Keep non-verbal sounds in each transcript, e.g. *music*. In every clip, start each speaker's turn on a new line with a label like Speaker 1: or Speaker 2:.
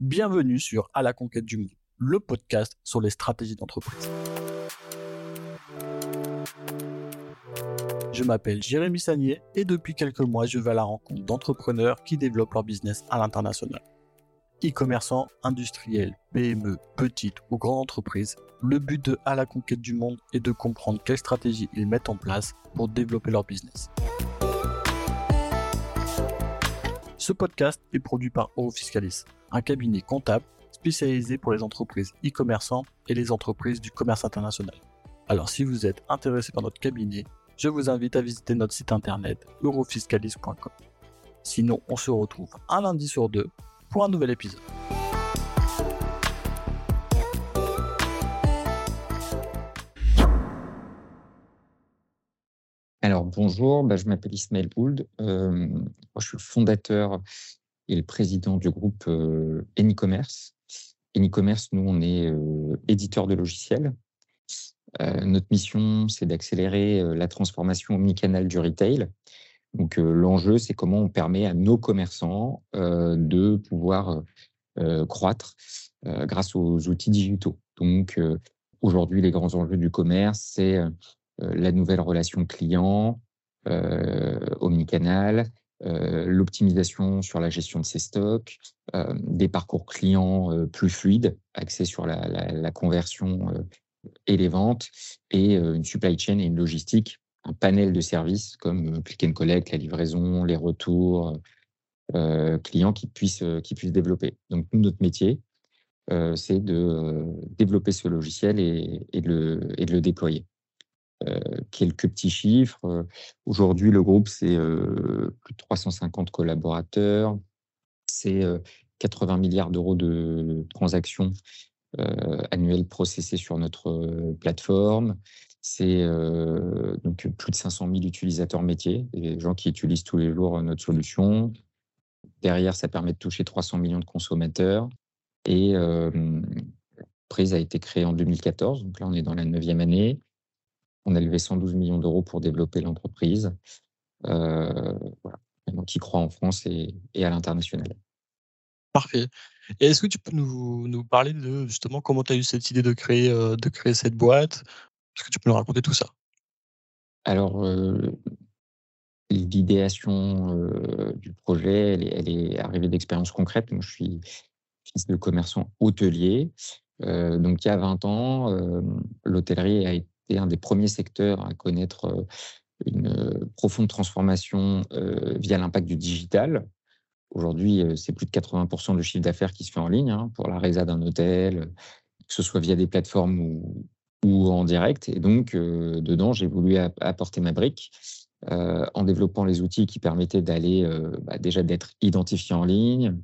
Speaker 1: Bienvenue sur À la conquête du monde, le podcast sur les stratégies d'entreprise. Je m'appelle Jérémy Sagnier et depuis quelques mois, je vais à la rencontre d'entrepreneurs qui développent leur business à l'international. E-commerçants, industriels, PME, petites ou grandes entreprises, le but de À la conquête du monde est de comprendre quelles stratégies ils mettent en place pour développer leur business. Ce podcast est produit par Eurofiscalis, un cabinet comptable spécialisé pour les entreprises e-commerçants et les entreprises du commerce international. Alors si vous êtes intéressé par notre cabinet, je vous invite à visiter notre site internet eurofiscalis.com. Sinon, on se retrouve un lundi sur deux pour un nouvel épisode.
Speaker 2: Alors bonjour, bah, je m'appelle Ismaël Gould. Euh, je suis le fondateur et le président du groupe euh, Anycommerce. Anycommerce, nous, on est euh, éditeur de logiciels. Euh, notre mission, c'est d'accélérer la transformation omnicanal du retail. Donc l'enjeu, c'est comment on permet à nos commerçants de pouvoir croître grâce aux outils digitaux. Donc aujourd'hui, les grands enjeux du commerce, c'est la nouvelle relation client, euh, omnicanal, euh, l'optimisation sur la gestion de ses stocks, des parcours clients plus fluides, axés sur la, conversion et les ventes, et une supply chain et une logistique, un panel de services comme click and collect, la livraison, les retours clients qui puissent, qui puissent développer. Donc, notre métier, c'est de développer ce logiciel et, et de le déployer. Euh, quelques petits chiffres. Euh, aujourd'hui, le groupe, c'est euh, plus de 350 collaborateurs, c'est 80 milliards d'euros de transactions annuelles processées sur notre plateforme. C'est donc plus de 500 000 utilisateurs métiers, des gens qui utilisent tous les jours notre solution. Derrière, ça permet de toucher 300 millions de consommateurs. Et l'entreprise a été créée en 2014, donc là, on est dans la neuvième année. On a levé 112 millions d'euros pour développer l'entreprise. Euh, voilà. Donc, il croit en France et, à l'international.
Speaker 1: Parfait. Et est-ce que tu peux nous, parler de justement comment tu as eu cette idée de créer, euh, de créer cette boîte? Est-ce que tu peux nous raconter tout ça?
Speaker 2: Alors, euh, l'idéation du projet, elle est, arrivée d'expériences concrètes. Moi, je suis fils de commerçant hôtelier. donc, il y a 20 ans, l'hôtellerie a été un des premiers secteurs à connaître euh, une euh, profonde transformation euh, via l'impact du digital. Aujourd'hui, c'est plus de 80% du chiffre d'affaires qui se fait en ligne hein, pour la résa d'un hôtel, que ce soit via des plateformes ou, ou en direct. Et donc, dedans, j'ai voulu apporter ma brique en développant les outils qui permettaient d'aller bah, déjà d'être identifié en ligne,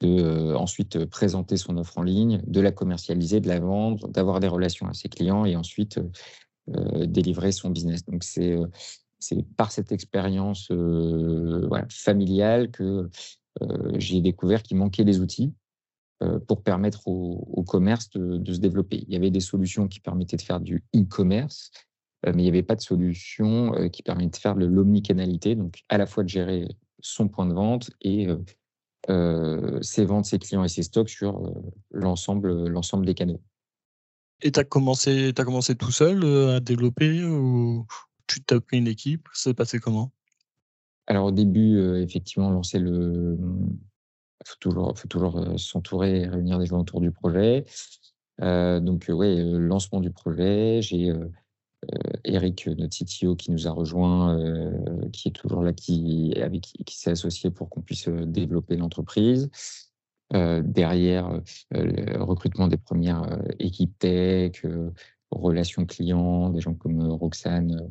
Speaker 2: de ensuite présenter son offre en ligne, de la commercialiser, de la vendre, d'avoir des relations avec ses clients et ensuite délivrer son business. Donc c'est par cette expérience familiale que j'ai découvert qu'il manquait des outils pour permettre au, commerce de, se développer. Il y avait des solutions qui permettaient de faire du e-commerce, mais il n'y avait pas de solution qui permettait de faire de l'omnicanalité, donc à la fois de gérer son point de vente et ses ventes, ses clients et ses stocks sur l'ensemble l'ensemble des canaux.
Speaker 1: Et tu as commencé, as commencé tout seul à développer ou tu t'as pris une équipe? Ça s'est passé comment?
Speaker 2: Alors au début, effectivement, lancer le. Il faut toujours, faut toujours s'entourer et réunir des gens autour du projet. donc, ouais, lancement du projet. J'ai Eric, notre CTO, qui nous a rejoint, qui est toujours là, qui, avec, qui s'est associé pour qu'on puisse développer l'entreprise. derrière, le recrutement des premières équipes tech, relations clients, des gens comme Roxane,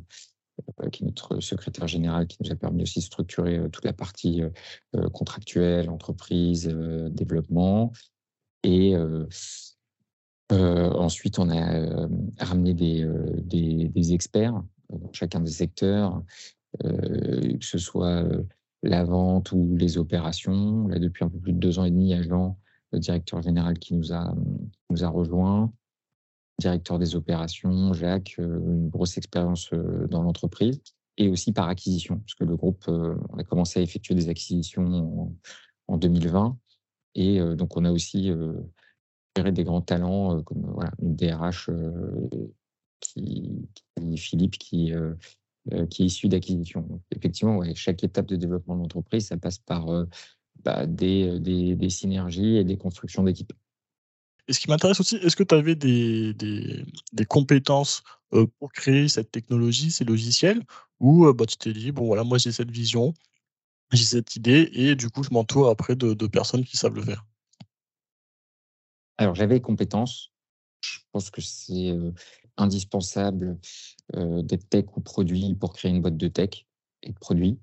Speaker 2: qui est notre secrétaire général, qui nous a permis aussi de structurer toute la partie contractuelle, entreprise, développement. Et ensuite, on a ramené des, des, experts dans chacun des secteurs, que ce soit la vente ou les opérations. Là, depuis un peu plus de deux ans et demi, il y a Jean, le directeur général, qui nous a, nous a rejoint. Directeur des opérations, Jacques, une grosse expérience dans l'entreprise et aussi par acquisition, parce que le groupe, on a commencé à effectuer des acquisitions en 2020 Et donc, on a aussi des grands talents comme voilà, une DRH qui, Philippe qui, qui est issu d'acquisition. Effectivement, chaque étape de développement de l'entreprise, ça passe par bah, des, des, synergies et des constructions d'équipes.
Speaker 1: Et ce qui m'intéresse aussi, est-ce que tu avais des, des, compétences pour créer cette technologie, ces logiciels, ou bah, tu t'es dit, bon voilà, moi j'ai cette vision, j'ai cette idée, et du coup je m'entoure après de personnes qui savent le faire?
Speaker 2: Alors, j'avais compétences. Je pense que c'est indispensable d'être tech ou produit pour créer une boîte de tech et de produits.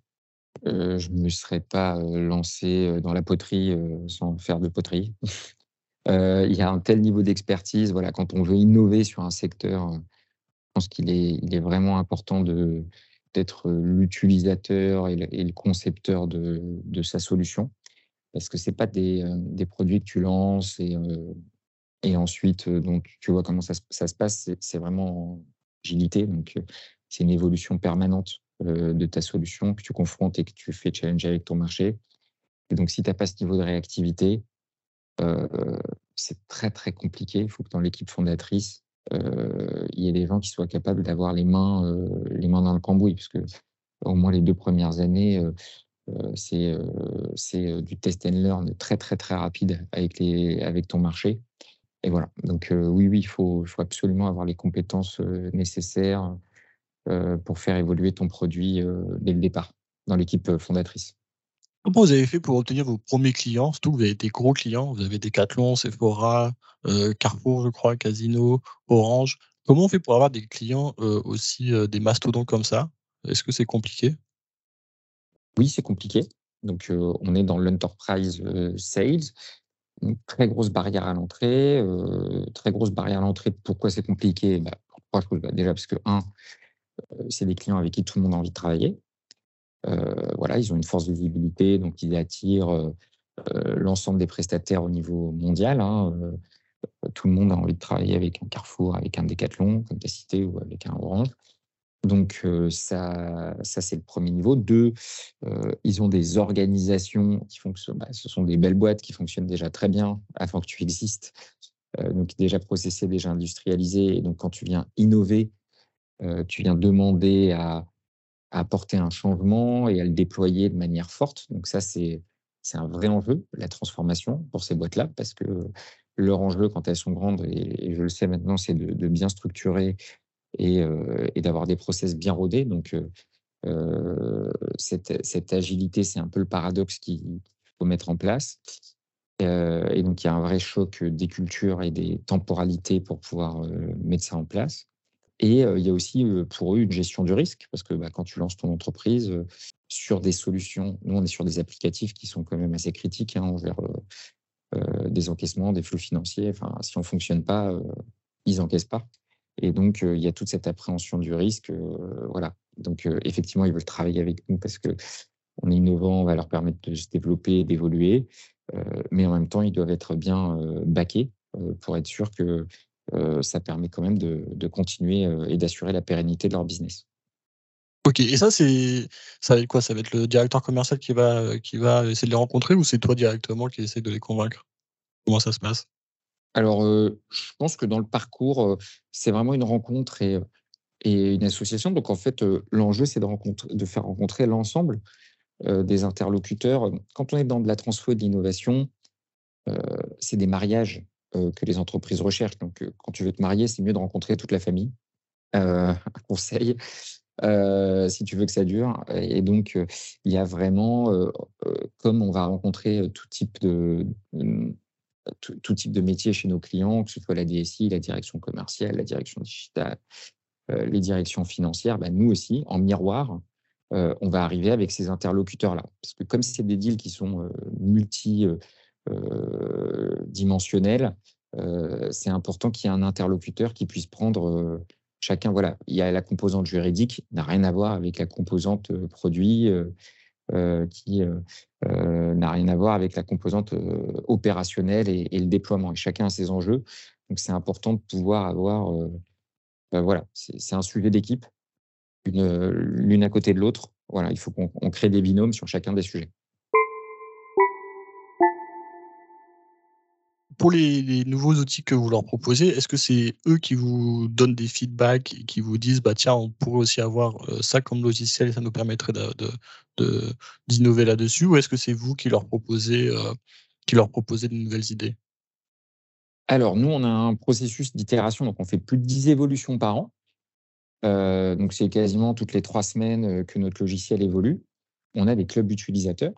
Speaker 2: je ne me serais pas lancé dans la poterie sans faire de poterie. *laughs* il y a un tel niveau d'expertise. Voilà, quand on veut innover sur un secteur, je pense qu'il est, vraiment important d'être l'utilisateur et, le, concepteur de sa solution parce que c'est pas des, des, produits que tu lances et, et ensuite, donc, tu vois comment ça, ça se passe. C'est vraiment agilité. Donc, c'est une évolution permanente de ta solution que tu confrontes et que tu fais challenger avec ton marché. Et donc, si tu n'as pas ce niveau de réactivité, c'est très, très compliqué. Il faut que dans l'équipe fondatrice, il y ait des gens qui soient capables d'avoir les mains, les mains dans le cambouis, parce que au moins les deux premières années, c'est du test and learn très, très, très rapide avec, les, avec ton marché. Et voilà, donc oui, oui, il faut, absolument avoir les compétences nécessaires pour faire évoluer ton produit dès le départ dans l'équipe fondatrice.
Speaker 1: Comment vous avez fait pour obtenir vos premiers clients? Surtout, vous avez des gros clients, vous avez Decathlon, Sephora, Carrefour, je crois, Casino, Orange. Comment on fait pour avoir des clients aussi, des mastodons comme ça? Est-ce que c'est compliqué?
Speaker 2: Oui, c'est compliqué. Donc, on est dans l'enterprise sales. Très grosse barrière à l'entrée. très grosse barrière à l'entrée. Pourquoi c'est compliqué? Bah, bah, Déjà parce que, un, c'est des clients avec qui tout le monde a envie de travailler. voilà, ils ont une force de visibilité, donc ils attirent l'ensemble des prestataires au niveau mondial. Hein, tout le monde a envie de travailler avec un Carrefour, avec un Decathlon, comme tu as cité, ou avec un Orange. Donc ça, ça c'est le premier niveau. Deux, ils ont des organisations qui fonctionnent. Bah, ce sont des belles boîtes qui fonctionnent déjà très bien avant que tu existes. donc déjà processées, déjà industrialisées. Et donc quand tu viens innover, tu viens demander à, apporter un changement et à le déployer de manière forte. Donc ça c'est c'est un vrai enjeu, la transformation pour ces boîtes-là, parce que leur enjeu, quand elles sont grandes, et, je le sais maintenant, c'est de, bien structurer et, d'avoir des process bien rodés. Donc, cette, cette, agilité, c'est un peu le paradoxe qu'il faut mettre en place. et donc, il y a un vrai choc des cultures et des temporalités pour pouvoir mettre ça en place. Et il y a aussi pour eux une gestion du risque, parce que bah, quand tu lances ton entreprise sur des solutions, nous on est sur des applicatifs qui sont quand même assez critiques hein, envers des encaissements, des flux financiers. Enfin, si on ne fonctionne pas, ils n'encaissent pas. Et donc, il y a toute cette appréhension du risque. voilà. Donc, effectivement, ils veulent travailler avec nous parce qu'on est innovant, on va leur permettre de se développer, d'évoluer. mais en même temps, ils doivent être bien baqués pour être sûr que ça permet quand même de, continuer et d'assurer la pérennité de leur business.
Speaker 1: Ok, et ça, c'est ça va être quoi? Ça va être le directeur commercial qui va, qui va essayer de les rencontrer ou c'est toi directement qui essaie de les convaincre? Comment ça se passe?
Speaker 2: Alors, je pense que dans le parcours, c'est vraiment une rencontre et, une association. Donc, en fait, l'enjeu, c'est de, de faire rencontrer l'ensemble des interlocuteurs. Quand on est dans de la transfo et de l'innovation, c'est des mariages que les entreprises recherchent. Donc, quand tu veux te marier, c'est mieux de rencontrer toute la famille. *laughs* un conseil. si tu veux que ça dure. Et donc, il y a vraiment, comme on va rencontrer tout type de, tout, type de métier chez nos clients, que ce soit la DSI, la direction commerciale, la direction digitale, euh, les directions financières, bah, nous aussi, en miroir, euh, on va arriver avec ces interlocuteurs-là. Parce que comme c'est des deals qui sont euh, multidimensionnels, c'est important qu'il y ait un interlocuteur qui puisse prendre chacun. Voilà, il y a la composante juridique, n'a rien à voir avec la composante produit, qui euh, euh, n'a rien à voir avec la composante opérationnelle et, le déploiement. Et chacun a ses enjeux. Donc, c'est important de pouvoir avoir. Ben voilà, c'est un sujet d'équipe, l'une à côté de l'autre. Il faut qu'on crée des binômes sur chacun des sujets.
Speaker 1: Pour les, nouveaux outils que vous leur proposez, est-ce que c'est eux qui vous donnent des feedbacks et qui vous disent bah tiens on pourrait aussi avoir ça comme logiciel et ça nous permettrait de, d'innover là-dessus ou est-ce que c'est vous qui leur proposez qui leur proposez de nouvelles idées?
Speaker 2: Alors nous on a un processus d'itération donc on fait plus de 10 évolutions par an. donc c'est quasiment toutes les trois semaines que notre logiciel évolue. On a des clubs utilisateurs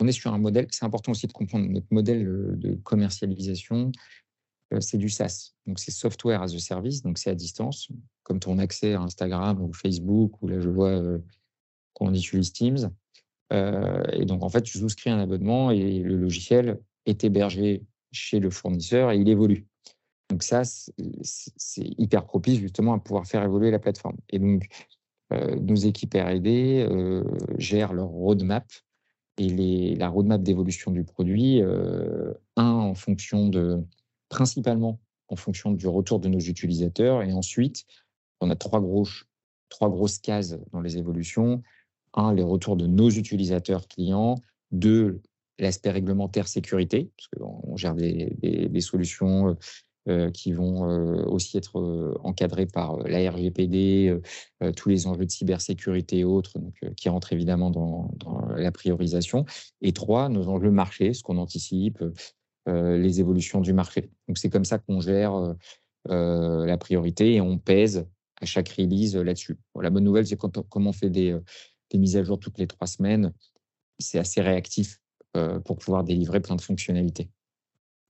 Speaker 2: on est sur un modèle, c'est important aussi de comprendre notre modèle euh, de commercialisation, euh, c'est du SaaS. Donc, c'est software as a service, donc c'est à distance, comme ton accès à Instagram ou Facebook, ou là, je vois euh, qu'on utilise Teams. et donc, en fait, tu souscris un abonnement et le logiciel est hébergé chez le fournisseur et il évolue. Donc, ça, c'est hyper propice justement à pouvoir faire évoluer la plateforme. Et donc, nos équipes RD gèrent leur roadmap et la roadmap d'évolution du produit, euh, un, en fonction de, principalement en fonction du retour de nos utilisateurs, et ensuite, on a trois, gros, trois grosses cases dans les évolutions. Un, les retours de nos utilisateurs clients. Deux, l'aspect réglementaire sécurité, parce qu'on gère des, des, solutions euh, qui vont euh, aussi être euh, encadrés par la RGPD, tous les enjeux de cybersécurité et autres, donc, qui rentrent évidemment dans, la priorisation. Et trois, nos enjeux marché, ce qu'on anticipe, les évolutions du marché. Donc c'est comme ça qu'on gère la priorité et on pèse à chaque release là-dessus. la bonne nouvelle, c'est quand on, comme on fait des, mises à jour toutes les trois semaines, c'est assez réactif pour pouvoir délivrer plein de fonctionnalités.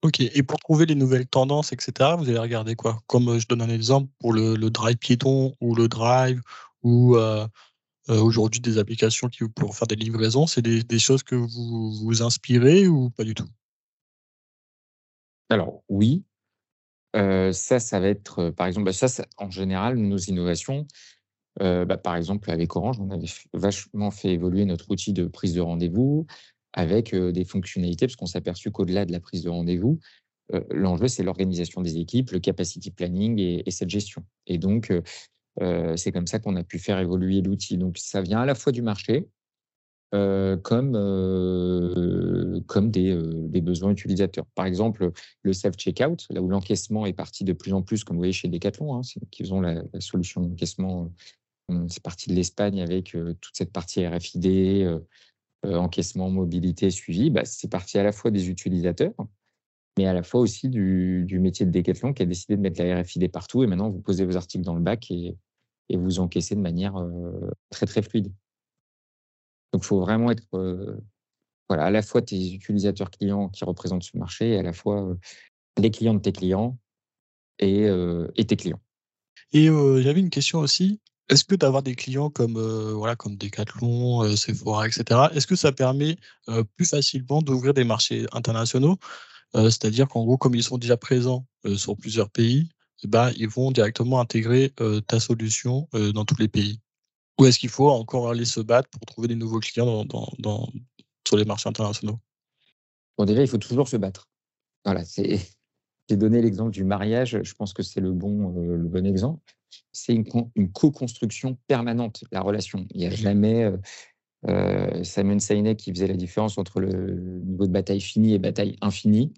Speaker 1: Ok, et pour trouver les nouvelles tendances, etc., vous allez regarder quoi? Comme euh, je donne un exemple pour le, drive piéton ou le drive ou euh, euh, aujourd'hui des applications qui pour faire des livraisons, c'est des, choses que vous vous inspirez ou pas du tout?
Speaker 2: Alors oui, ça, ça va être par exemple, bah, ça, en général, nos innovations, bah, par exemple avec Orange, on avait vachement fait évoluer notre outil de prise de rendez-vous avec des fonctionnalités, parce qu'on s'est aperçu qu'au-delà de la prise de rendez-vous, l'enjeu, c'est l'organisation des équipes, le capacity planning et, cette gestion. Et donc, c'est comme ça qu'on a pu faire évoluer l'outil. Donc, ça vient à la fois du marché, comme, comme des, besoins utilisateurs. Par exemple, le self-checkout, là où l'encaissement est parti de plus en plus, comme vous voyez chez Decathlon, hein, qui ont la, solution d'encaissement. C'est parti de l'Espagne avec toute cette partie RFID, encaissement, mobilité, suivi, bah, c'est parti à la fois des utilisateurs, mais à la fois aussi du, métier de Decathlon qui a décidé de mettre la RFID partout. Et maintenant, vous posez vos articles dans le bac et, vous encaissez de manière euh, très, très fluide. Donc, il faut vraiment être euh, voilà, à la fois tes utilisateurs clients qui représentent ce marché et à la fois les clients de tes clients et, et tes clients.
Speaker 1: Et j'avais une question aussi. Est-ce que d'avoir des clients comme, euh, voilà, comme Decathlon, euh, Sephora, etc., est-ce que ça permet euh, plus facilement d'ouvrir des marchés internationaux? C'est-à-dire qu'en gros, comme ils sont déjà présents sur plusieurs pays, ben, ils vont directement intégrer ta solution dans tous les pays. Ou est-ce qu'il faut encore aller se battre pour trouver des nouveaux clients dans, dans, sur les marchés internationaux?
Speaker 2: Bon, déjà, il faut toujours se battre. Voilà, c'est. *laughs* J'ai donné l'exemple du mariage. Je pense que c'est le bon, le bon exemple c'est une, co-construction permanente, la relation. Il n'y a jamais euh, euh, Simon Sinek qui faisait la différence entre le niveau de bataille finie et bataille infinie.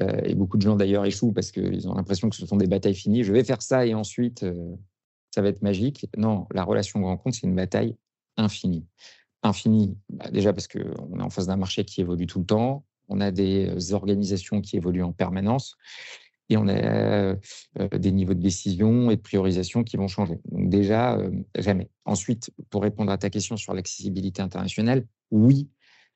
Speaker 2: Euh, et beaucoup de gens d'ailleurs échouent parce qu'ils ont l'impression que ce sont des batailles finies. Je vais faire ça et ensuite ça va être magique. Non, la relation compte, c'est une bataille infinie. Infinie, bah, déjà parce qu'on est en face d'un marché qui évolue tout le temps, on a des organisations qui évoluent en permanence et on a euh, des niveaux de décision et de priorisation qui vont changer. Donc déjà, euh, jamais. Ensuite, pour répondre à ta question sur l'accessibilité internationale, oui,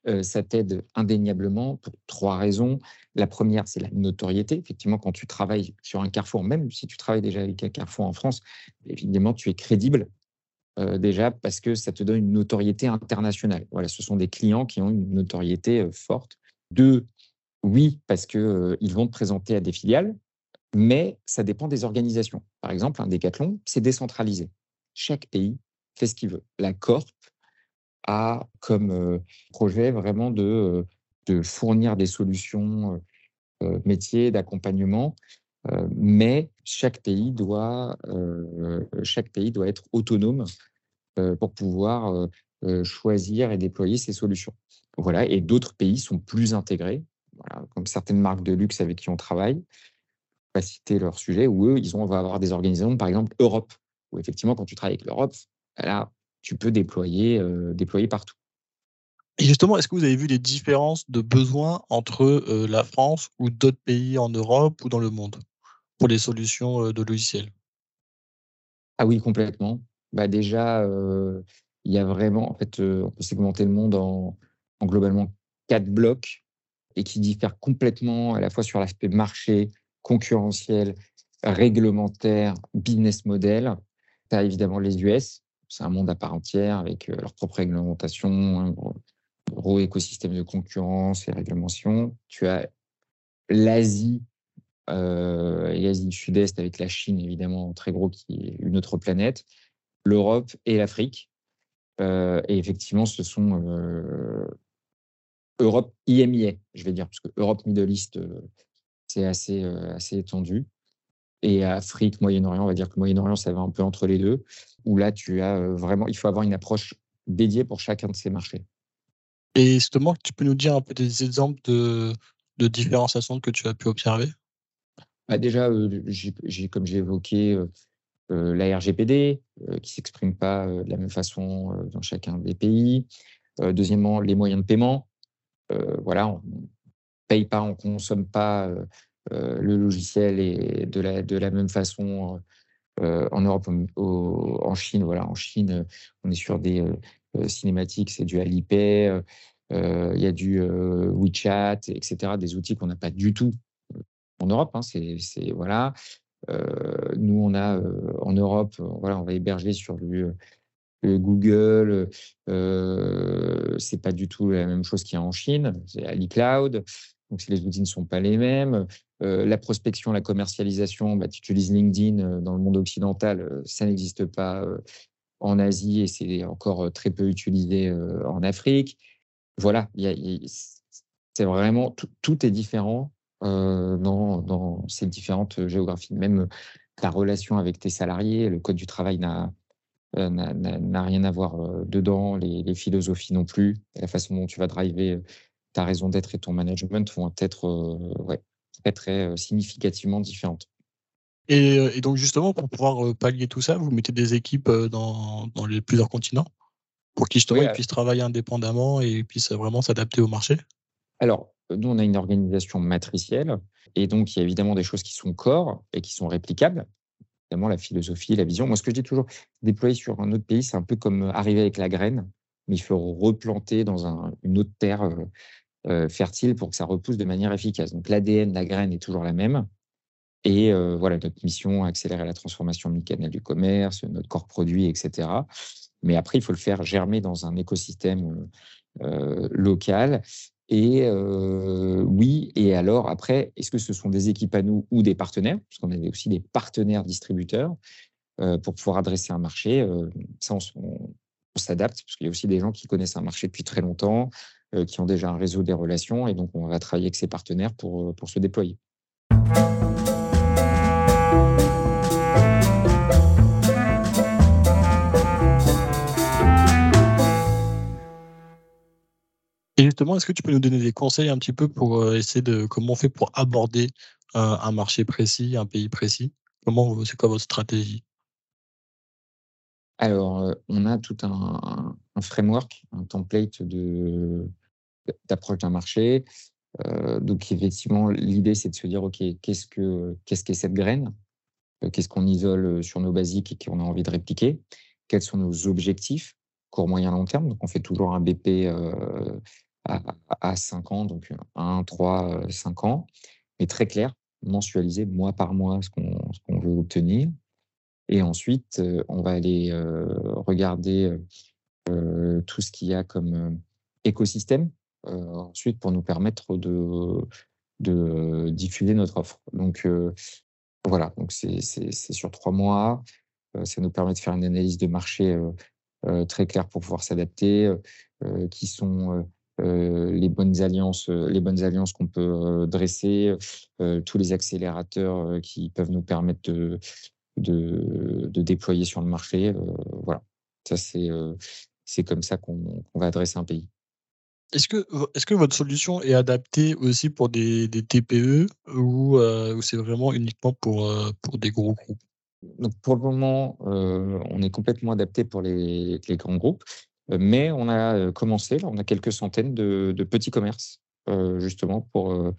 Speaker 2: euh, ça t'aide indéniablement pour trois raisons. La première, c'est la notoriété. Effectivement, quand tu travailles sur un carrefour, même si tu travailles déjà avec un carrefour en France, évidemment, tu es crédible. déjà parce que ça te donne une notoriété internationale. Voilà, ce sont des clients qui ont une notoriété forte. Deux, oui, parce qu'ils ils vont te présenter à des filiales, mais ça dépend des organisations. Par exemple, un décathlon, c'est décentralisé. Chaque pays fait ce qu'il veut. La Corp a comme projet vraiment de, de fournir des solutions métiers, d'accompagnement, mais chaque pays, doit, chaque pays doit être autonome pour pouvoir choisir et déployer ses solutions. Voilà, et d'autres pays sont plus intégrés comme certaines marques de luxe avec qui on travaille, pas citer leur sujet, où eux, ils ont, on va avoir des organisations, par exemple Europe, où effectivement, quand tu travailles avec l'Europe, là, tu peux déployer, déployer partout.
Speaker 1: Et justement, est-ce que vous avez vu des différences de besoins entre la France ou d'autres pays en Europe ou dans le monde pour les solutions de logiciels?
Speaker 2: Ah oui, complètement. Bah déjà, il y a vraiment, en fait, on peut segmenter le monde en, en, globalement quatre blocs et qui diffèrent complètement à la fois sur l'aspect marché, concurrentiel, réglementaire, business model. Tu as évidemment les US, c'est un monde à part entière avec leur propre réglementation, un gros, écosystème de concurrence et réglementation. Tu as l'Asie euh, l'Asie du Sud-Est avec la Chine, évidemment, très gros, qui est une autre planète, l'Europe et l'Afrique. Euh, et effectivement, ce sont euh, Europe IMIA, je vais dire, parce que Europe Middle East, c'est assez, assez étendu. Et Afrique, Moyen-Orient, on va dire que Moyen-Orient, ça va un peu entre les deux, où là, tu as vraiment, il faut avoir une approche dédiée pour chacun de ces marchés.
Speaker 1: Et justement, tu peux nous dire un peu des exemples de, de différenciation que tu as pu observer?
Speaker 2: Bah Déjà, j'ai, comme j'ai évoqué, la RGPD, qui ne s'exprime pas de la même façon dans chacun des pays. deuxièmement, les moyens de paiement. voilà, on paye pas, on consomme pas le logiciel et de la, de la même façon en Europe, en Chine. Voilà, en Chine, on est sur des euh, cinématique, c'est du Alipay, euh, il y a du euh, WeChat, etc., des outils qu'on n'a pas du tout en Europe. Hein, c'est, voilà. nous, on a en Europe, voilà, on va héberger sur du Google, euh, c'est pas du tout la même chose qu'il y a en Chine, c'est AliCloud, donc si les outils ne sont pas les mêmes. la prospection, la commercialisation, bah, tu utilises LinkedIn dans le monde occidental, ça n'existe pas en Asie et c'est encore très peu utilisé en Afrique. Voilà, c'est vraiment tout, est différent dans, ces différentes géographies. Même ta relation avec tes salariés, le code du travail n'a rien à voir dedans, les, philosophies non plus, la façon dont tu vas driver ta raison d'être et ton management vont être ouais, très, très significativement différentes.
Speaker 1: Et, donc justement, pour pouvoir pallier tout ça, vous mettez des équipes dans, dans les plusieurs continents pour qu'ils justement puissent travailler indépendamment et puissent vraiment s'adapter au marché?
Speaker 2: Alors, nous, on a une organisation matricielle et donc il y a évidemment des choses qui sont corps et qui sont réplicables. Évidemment, la philosophie, la vision. Moi, ce que je dis toujours, déployer sur un autre pays, c'est un peu comme arriver avec la graine, mais il faut replanter dans un, une autre terre fertile pour que ça repousse de manière efficace. Donc l'ADN la graine est toujours la même. Et voilà, notre mission, accélérer la transformation omnicanale du commerce, notre corps produit, etc. Mais après, il faut le faire germer dans un écosystème local. Et oui, et alors après, est-ce que ce sont des équipes à nous ou des partenaires? Parce qu'on avait aussi des partenaires distributeurs pour pouvoir adresser un marché. ça, on, s'adapte, parce qu'il y a aussi des gens qui connaissent un marché depuis très longtemps, qui ont déjà un réseau des relations, et donc on va travailler avec ces partenaires pour, pour se déployer.
Speaker 1: Et justement, est-ce que tu peux nous donner des conseils un petit peu pour euh, essayer de comment on fait pour aborder un, marché précis, un pays précis? Comment c'est quoi votre stratégie?
Speaker 2: Alors, euh, on a tout un, framework, un template de d'approche d'un marché. Euh, donc, effectivement, l'idée, c'est de se dire, OK, qu'est-ce que qu'est-ce qu'est cette graine Qu'est-ce qu'on isole sur nos basiques et qu'on a envie de répliquer? Quels sont nos objectifs court, moyen, long terme? Donc, on fait toujours un BP à, 5 ans, donc 1, 3, 5 ans, mais très clair, mensualiser mois par mois ce qu'on veut obtenir. Et ensuite, on va aller regarder tout ce qu'il y a comme écosystème, ensuite pour nous permettre de, diffuser notre offre. Donc voilà, donc c'est sur trois mois. ça nous permet de faire une analyse de marché très claire pour pouvoir s'adapter, qui sont euh, les bonnes alliances, euh, les bonnes alliances qu'on peut euh, dresser, tous les accélérateurs qui peuvent nous permettre de, de, déployer sur le marché. voilà, ça c'est c'est comme ça qu'on va adresser un pays.
Speaker 1: Est-ce que, est-ce que votre solution est adaptée aussi pour des, des TPE ou, ou c'est vraiment uniquement pour, pour des gros groupes?
Speaker 2: Donc pour le moment, on est complètement adapté pour les, grands groupes, mais on a commencé, on a quelques centaines de, petits commerces, justement, pour.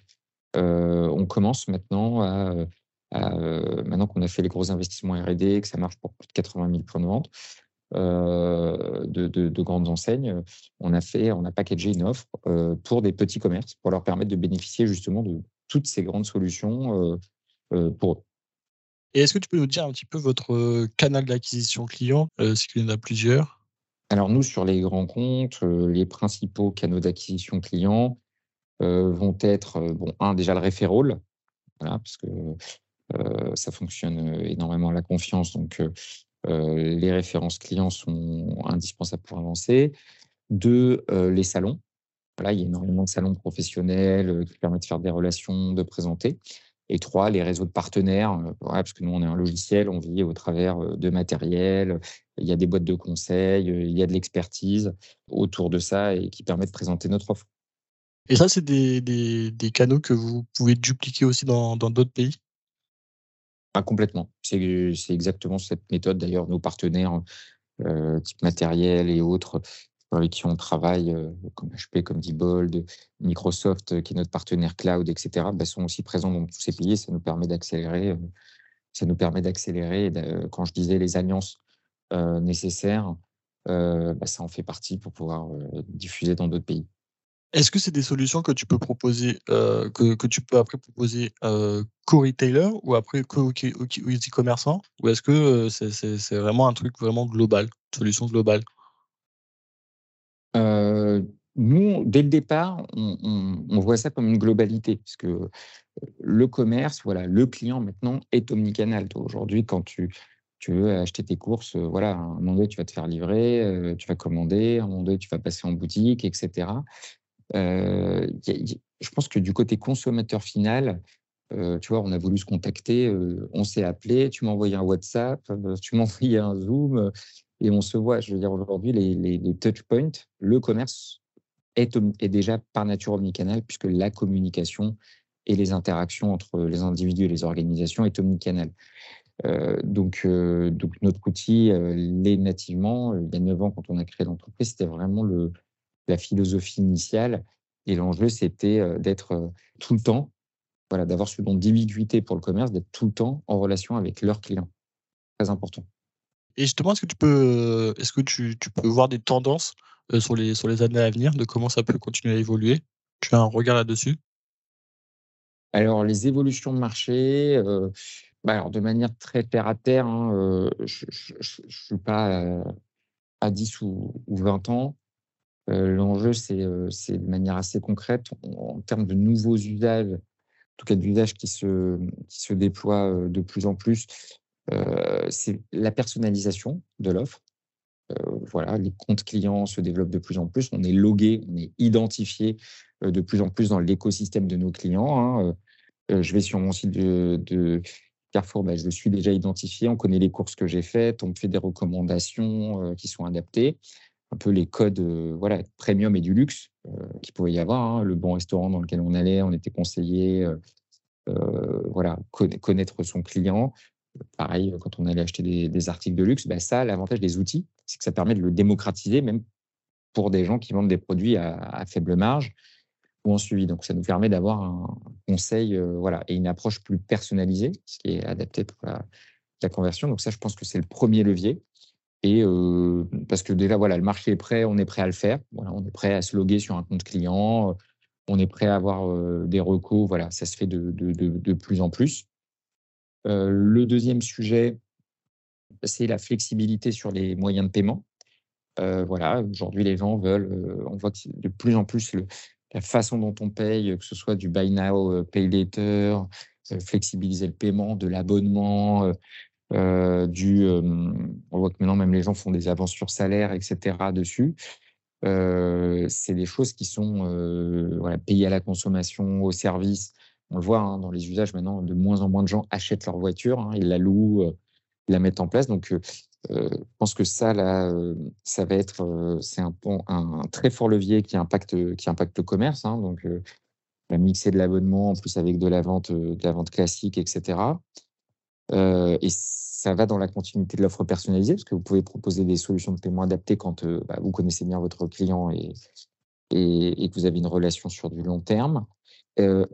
Speaker 2: on commence maintenant à euh, maintenant qu'on a fait les gros investissements R&D, que ça marche pour plus de 80 000 points de vente euh, de, grandes enseignes, on a fait, on a packagé une offre euh, pour des petits commerces pour leur permettre de bénéficier justement de toutes ces grandes solutions pour eux.
Speaker 1: Et est-ce que tu peux nous dire un petit peu votre canal d'acquisition client, si il y en a plusieurs?
Speaker 2: Alors nous, sur les grands comptes, les principaux canaux d'acquisition client vont être, bon, un, déjà le referral, voilà, parce que euh, ça fonctionne euh, énormément à la confiance, donc euh, les références clients sont indispensables pour avancer. Deux, les salons. Voilà, il y a énormément de salons professionnels qui permettent de faire des relations, de présenter. Et trois, les réseaux de partenaires, parce que nous, on est un logiciel, on vit au travers de matériel, il y a des boîtes de conseils, il y a de l'expertise autour de ça et qui permet de présenter notre offre.
Speaker 1: Et ça, c'est des, canaux que vous pouvez dupliquer aussi dans d'autres pays?
Speaker 2: Complètement. C'est exactement cette méthode. D'ailleurs, nos partenaires, euh, type matériel et autres, avec qui on travaille, euh, comme HP, comme Diebold, Microsoft, euh, qui est notre partenaire cloud, etc., bah, sont aussi présents dans tous ces pays. Ça nous permet d'accélérer. ça nous permet d'accélérer. Quand je disais les alliances nécessaires, bah, ça en fait partie pour pouvoir diffuser dans d'autres pays.
Speaker 1: Est-ce que c'est des solutions que tu peux proposer, euh, que, que, tu peux après proposer euh, co-retailer ou après co e-commerçant Ou est-ce que euh, c'est vraiment un truc vraiment global, solution globale?
Speaker 2: Nous, dès le départ, on, voit ça comme une globalité, parce que le commerce, voilà, le client maintenant est omnicanal. Aujourd'hui, quand tu, tu veux acheter tes courses, voilà, à un moment donné, tu vas te faire livrer, tu vas commander, à un moment donné, tu vas passer en boutique, etc. Euh, je pense que du côté consommateur final, euh, tu vois, on a voulu se contacter, euh, on s'est appelé, tu m'as envoyé un WhatsApp, *laughs* tu m'as envoyé un Zoom, et on se voit. Je veux dire, aujourd'hui, les, les, touch points, le commerce est, déjà par nature omnicanal, puisque la communication et les interactions entre les individus et les organisations est omnicanal. Euh, donc, notre outil l'est nativement. Il y a 9 ans, quand on a créé l'entreprise, c'était vraiment le, la philosophie initiale. Et l'enjeu, c'était euh, d'être euh, tout le temps, voilà, d'avoir ce don d'ubiquité pour le commerce, d'être tout le temps en relation avec leurs clients. Très important.
Speaker 1: Et justement, est-ce que tu peux, est-ce que tu, tu, peux voir des tendances euh, sur, les, sur les années à venir, de comment ça peut continuer à évoluer? Tu as un regard là-dessus?
Speaker 2: Alors, les évolutions de marché, bah alors, de manière très terre à terre, hein, je ne suis pas à 10 ou, ou 20 ans. Euh, l'enjeu, euh, c'est de manière assez concrète en, termes de nouveaux usages, en tout cas d'usages qui se, qui se déploient euh, de plus en plus. c'est la personnalisation de l'offre. voilà, les comptes clients se développent de plus en plus. On est logué, on est identifié de plus en plus dans l'écosystème de nos clients. Hein. je vais sur mon site de, Carrefour, bah, je suis déjà identifié, on connaît les courses que j'ai faites, on me fait des recommandations qui sont adaptées un peu les codes voilà, premium et du luxe qu'il pouvait y avoir. Hein. Le bon restaurant dans lequel on allait, on était conseillé, voilà, connaître son client. Pareil, quand on allait acheter des, articles de luxe, bah, ça, l'avantage des outils, c'est que ça permet de le démocratiser, même pour des gens qui vendent des produits à, faible marge ou en suivi. Donc, ça nous permet d'avoir un conseil voilà, et une approche plus personnalisée, ce qui est adapté pour la conversion. Donc, ça, je pense que c'est le premier levier. Et parce que déjà, voilà, le marché est prêt, on est prêt à le faire. Voilà, on est prêt à se loguer sur un compte client, on est prêt à avoir des recos. Voilà, ça se fait de, plus en plus. le deuxième sujet, c'est la flexibilité sur les moyens de paiement. voilà, aujourd'hui, les gens veulent, on voit de plus en plus la façon dont on paye, que ce soit du buy now, pay later, flexibiliser le paiement, de l'abonnement, euh, du, on voit que maintenant même les gens font des avances sur salaire, etc. dessus. Euh, c'est des choses qui sont euh, payées à la consommation, au service. On le voit hein, dans les usages maintenant, de moins en moins de gens achètent leur voiture, hein, ils la louent, ils la mettent en place. Donc je pense que ça, là, ça va être, c'est un, très fort levier qui impacte, qui impacte le commerce. Hein, donc, mixer de l'abonnement en plus avec de la vente, de la vente classique, etc. et ça va dans la continuité de l'offre personnalisée, parce que vous pouvez proposer des solutions de paiement adaptées quand bah, vous connaissez bien votre client et, que vous avez une relation sur du long terme.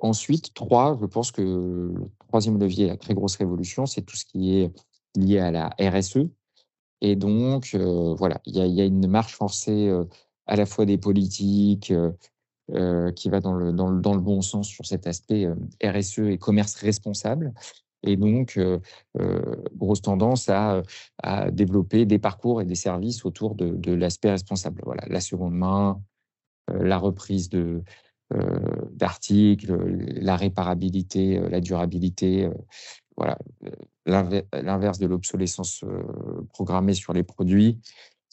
Speaker 2: ensuite, trois, je pense que le troisième levier, la très grosse révolution, c'est tout ce qui est lié à la RSE. Et donc, voilà, il y, a une marche forcée à la fois des politiques, qui va dans, le, dans le, bon sens sur cet aspect RSE et commerce responsable. Et donc, grosse tendance à, à, développer des parcours et des services autour de, l'aspect responsable. Voilà, la seconde main, la reprise de, d'articles, la réparabilité, la durabilité, voilà, l'inverse de l'obsolescence programmée sur les produits,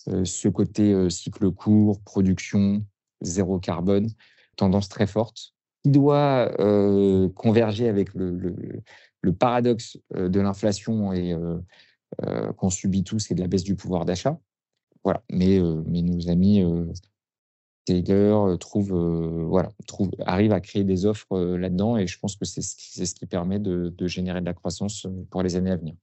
Speaker 2: ce côté cycle court, production, zéro carbone, tendance très forte, qui doit converger avec le, paradoxe de l'inflation et qu'on subit tous et de la baisse du pouvoir d'achat. Voilà, mais, nos amis Taylor trouve, voilà, trouve, arrive à créer des offres là-dedans et je pense que c'est ce qui permet de, de, générer de la croissance pour les années à venir.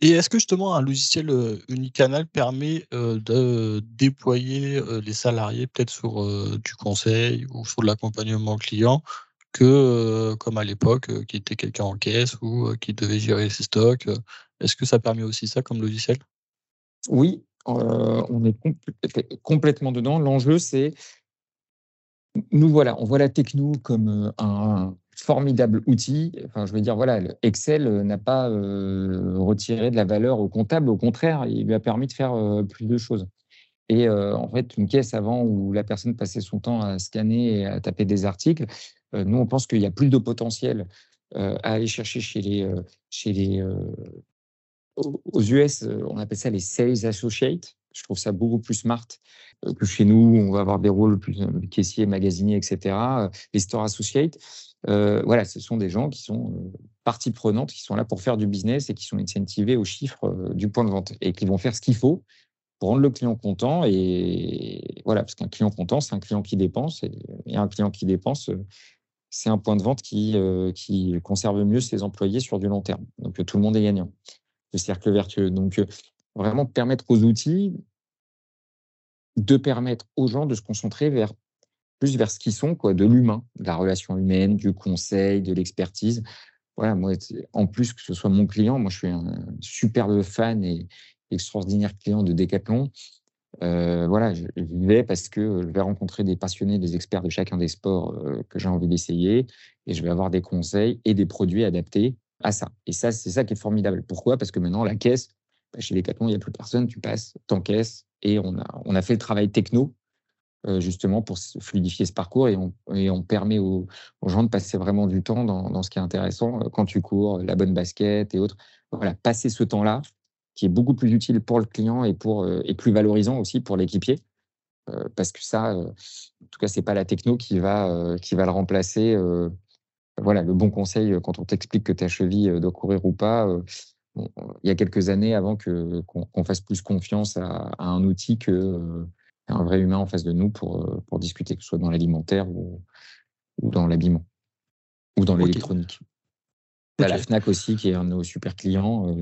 Speaker 1: Et est-ce que justement un logiciel unicanal permet de déployer les salariés peut-être sur du conseil ou sur de l'accompagnement client que comme à l'époque qui était quelqu'un en caisse ou qui devait gérer ses stocks Est-ce que ça permet aussi ça comme logiciel?
Speaker 2: Oui, on est complètement dedans. L'enjeu, c'est nous voilà, on voit la techno comme un formidable outil. Enfin, je veux dire, voilà, Excel n'a pas retiré de la valeur au comptable. Au contraire, il lui a permis de faire plus de choses. Et en fait, une caisse avant où la personne passait son temps à scanner et à taper des articles, nous, on pense qu'il y a plus de potentiel à aller chercher chez les, chez les aux US, euh, on appelle ça les sales associates. Je trouve ça beaucoup plus smart euh, que chez nous. On va avoir des rôles plus euh, caissiers, magasiniers, etc. Les store associates, voilà, ce sont des gens qui sont partie prenante, qui sont là pour faire du business et qui sont incentivés aux chiffres du point de vente et qui vont faire ce qu'il faut pour rendre le client content. Et voilà, parce qu'un client content, c'est un client qui dépense et, un client qui dépense, c'est un point de vente qui, qui conserve mieux ses employés sur du long terme. Donc tout le monde est gagnant le cercle vertueux. Donc, vraiment permettre aux outils de permettre aux gens de se concentrer vers plus vers ce qu'ils sont, quoi, de l'humain, de la relation humaine, du conseil, de l'expertise. Voilà, moi, en plus que ce soit mon client, moi, je suis un superbe fan et extraordinaire client de Decathlon. Voilà, je, vais parce que je vais rencontrer des passionnés, des experts de chacun des sports que j'ai envie d'essayer et je vais avoir des conseils et des produits adaptés à ça. Et ça, c'est ça qui est formidable. Pourquoi? Parce que maintenant, la caisse, bah, chez les Decathlon, il n'y a plus personne, tu passes, t'encaisses, et on a, on a fait le travail techno, euh, justement, pour fluidifier ce parcours, et on, et on permet aux, gens de passer vraiment du temps dans, dans, ce qui est intéressant, euh, quand tu cours, la bonne basket et autres. Voilà, passer ce temps-là, qui est beaucoup plus utile pour le client et, pour, euh, et plus valorisant aussi pour l'équipier. parce que ça, en tout cas, c'est pas la techno qui va, qui va le remplacer voilà, le bon conseil euh, quand on t'explique que ta cheville euh, doit courir ou pas. Euh, il y a quelques années, avant que qu'on fasse plus confiance à, un outil que un vrai humain en face de nous pour, pour discuter, que ce soit dans l'alimentaire ou, ou dans l'habillement ou dans l'électronique. La Fnac aussi, qui est un de nos super clients.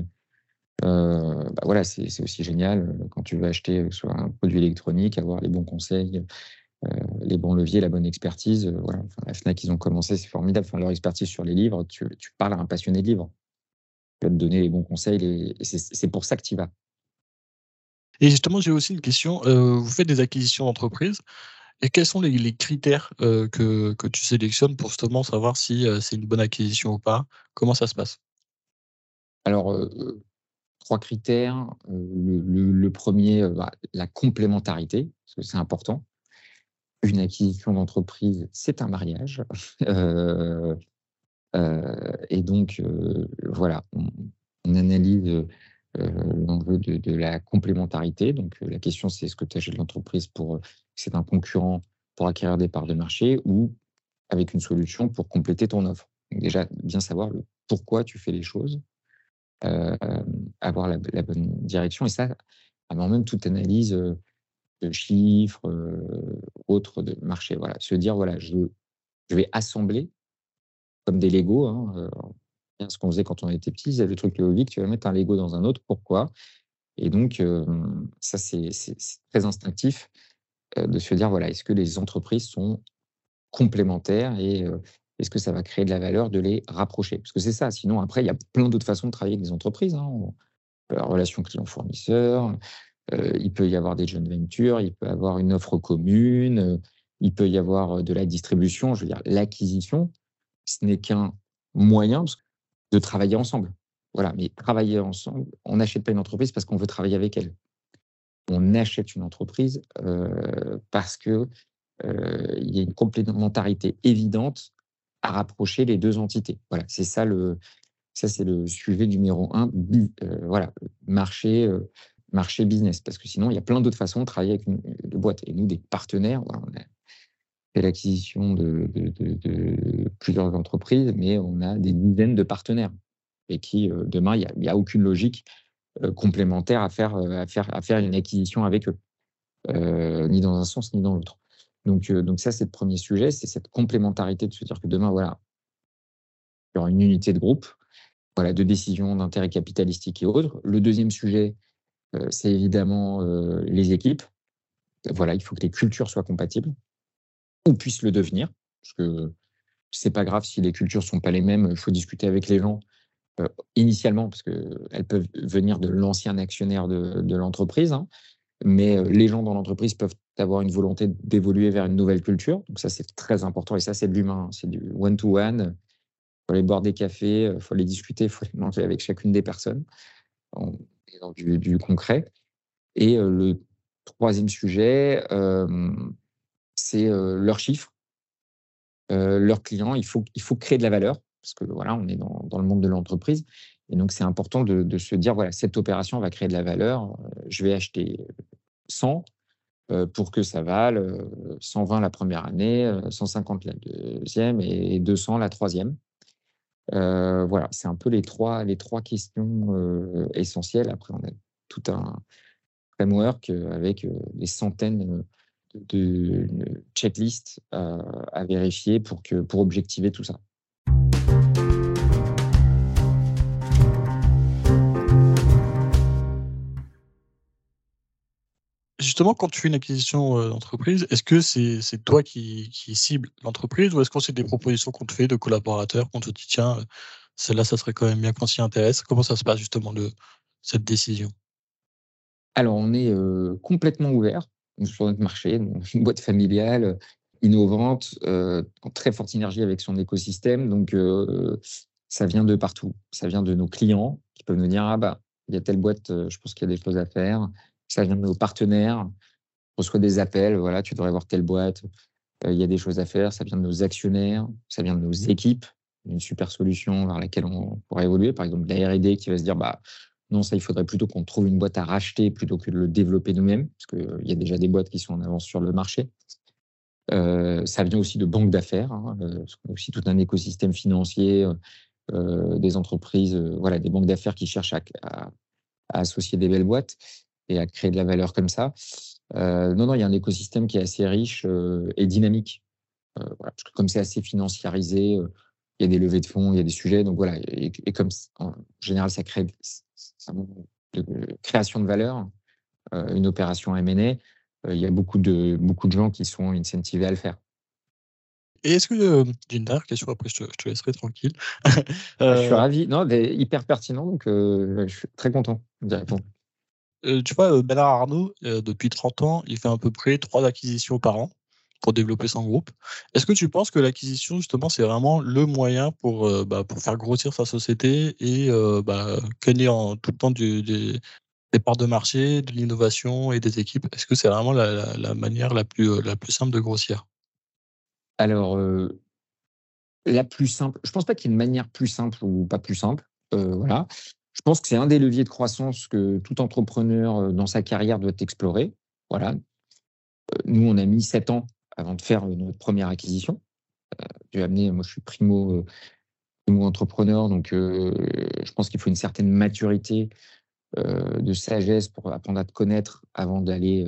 Speaker 2: Bah voilà, c'est aussi génial quand tu veux acheter soit un produit électronique, avoir les bons conseils, euh, les bons leviers, la bonne expertise. Euh, voilà. la FNAC, ils ont commencé, c'est formidable. Enfin, leur expertise sur les livres, tu, parles à un passionné de livres. Tu vas te donner les bons conseils, c'est pour ça que tu y vas.
Speaker 1: Et justement, j'ai aussi une question. Euh, vous faites des acquisitions d'entreprises. Et quels sont les, critères que, tu sélectionnes pour justement savoir si c'est une bonne acquisition ou pas? Comment ça se passe?
Speaker 2: Alors, trois critères. Le, premier, bah, la complémentarité, parce que c'est important une acquisition d'entreprise, c'est un mariage. *laughs* Euh, euh, et donc, euh, voilà, on, analyse l'enjeu de, la complémentarité. Donc, la question, c'est est-ce que tu achètes l'entreprise pour c'est un concurrent pour acquérir des parts de marché ou avec une solution pour compléter ton offre? déjà, bien savoir le pourquoi tu fais les choses. Avoir la, bonne direction. Et ça, avant même toute analyse de chiffres, autres de marché. Voilà, se dire voilà, je, je vais assembler comme des Lego. Hein, ce qu'on faisait quand on était petit, il y avait le truc logique, tu vas mettre un Lego dans un autre. Pourquoi? Et donc, ça, c'est très instinctif de se dire voilà, est-ce que les entreprises sont complémentaires et est-ce que ça va créer de la valeur de les rapprocher? Parce que c'est ça. Sinon, après, il y a plein d'autres façons de travailler avec des entreprises. Hein. La relation client-fournisseur, il peut y avoir des joint ventures, il peut y avoir une offre commune, il peut y avoir de la distribution. Je veux dire, l'acquisition, ce n'est qu'un moyen de travailler ensemble. Voilà, mais travailler ensemble, on n'achète pas une entreprise parce qu'on veut travailler avec elle. On achète une entreprise parce que il y a une complémentarité évidente à rapprocher les deux entités. Voilà, c'est ça le, ça c'est le sujet numéro un. voilà, marché, marché business, parce que sinon il y a plein d'autres façons de travailler avec une, boîte. Et nous, des partenaires, on a fait l'acquisition de, plusieurs entreprises, mais on a des dizaines de partenaires et qui demain il n'y a, a, aucune logique complémentaire à faire, à faire, à faire une acquisition avec eux, ni dans un sens ni dans l'autre. Donc, donc ça, c'est le premier sujet, c'est cette complémentarité de se dire que demain, voilà, il y aura une unité de groupe, voilà, de décision d'intérêt capitalistique et autres. Le deuxième sujet, c'est évidemment les équipes. Voilà, il faut que les cultures soient compatibles ou puissent le devenir, parce que c'est pas grave si les cultures sont pas les mêmes. Il faut discuter avec les gens initialement, parce qu'elles peuvent venir de l'ancien actionnaire de, l'entreprise. Hein mais les gens dans l'entreprise peuvent avoir une volonté d'évoluer vers une nouvelle culture. Donc ça, c'est très important. Et ça, c'est de l'humain. C'est du one-to-one. Il faut aller boire des cafés, il faut aller discuter, il faut *laughs* manger avec chacune des personnes. On est dans du, concret. Et le troisième sujet, c'est leurs chiffres, leurs clients. Il faut, il faut créer de la valeur parce que voilà, on est dans, dans le monde de l'entreprise. Et donc, c'est important de, se dire, voilà, cette opération va créer de la valeur. Euh, je vais acheter 100 euh, pour que ça vale 120 euh, la première année, 150 la deuxième et 200 la troisième. voilà, c'est un peu les trois, les trois questions essentielles. Après, on a tout un framework avec des centaines de, checklists à vérifier pour, que, pour objectiver tout ça.
Speaker 1: Justement, quand tu fais une acquisition euh, d'entreprise, est-ce que c'est toi qui, qui cible l'entreprise ou est-ce que c'est des propositions qu'on te fait de collaborateurs qu'on te dit tiens, celle-là, ça serait quand même bien qu'on s'y intéresse? Comment ça se passe justement de cette décision?
Speaker 2: Alors, on est euh, complètement ouvert sur notre marché, *laughs* une boîte familiale, innovante, euh, en très forte synergie avec son écosystème. Donc, ça vient de partout. Ça vient de nos clients qui peuvent nous dire ah bah, il y a telle boîte, je pense qu'il y a des choses à faire ça vient de nos partenaires. On reçoit des appels, voilà, tu devrais voir telle boîte, euh, il y a des choses à faire. Ça vient de nos actionnaires, ça vient de nos équipes, une super solution vers laquelle on pourrait évoluer. Par exemple, la R&D qui va se dire, bah, non, ça, il faudrait plutôt qu'on trouve une boîte à racheter plutôt que de le développer nous-mêmes, parce qu'il y a déjà des boîtes qui sont en avance sur le marché. Euh, ça vient aussi de banques d'affaires, hein, euh, aussi tout un écosystème financier, des entreprises, voilà, des banques d'affaires qui cherchent à, associer des belles boîtes et à créer de la valeur comme ça. Euh, non, non, il y a un écosystème qui est assez riche euh, et dynamique. Euh, parce que comme c'est assez financiarisé, il y a des levées de fonds, il y a des sujets. Donc voilà, et, comme en général, ça crée de création de valeur, une opération M&A, il y a beaucoup de, beaucoup de gens qui sont incentivés à le faire.
Speaker 1: Et est-ce que, j'ai une dernière question, après je te, laisserai tranquille. *laughs*
Speaker 2: Je suis ravi, non, hyper pertinent, donc je suis très content de répondre.
Speaker 1: Euh, tu vois, Bernard Arnault, euh, depuis 30 ans, il fait à peu près trois acquisitions par an pour développer son groupe. Est-ce que tu penses que l'acquisition, justement, c'est vraiment le moyen pour, euh, bah, pour faire grossir sa société et bah, gagner en tout le temps des parts de marché, de l'innovation et des équipes? Est-ce que c'est vraiment la, manière la plus, la plus simple de grossir?
Speaker 2: Alors, la plus simple, je ne pense pas qu'il y ait une manière plus simple ou pas plus simple. voilà. Je pense que c'est un des leviers de croissance que tout entrepreneur euh, dans sa carrière doit explorer. Voilà. Euh, nous, on a mis sept ans avant de faire euh, notre première acquisition. J'ai amené, moi, je suis primo nous, entrepreneurs, donc je pense qu'il faut une certaine maturité de sagesse pour apprendre à te connaître avant d'aller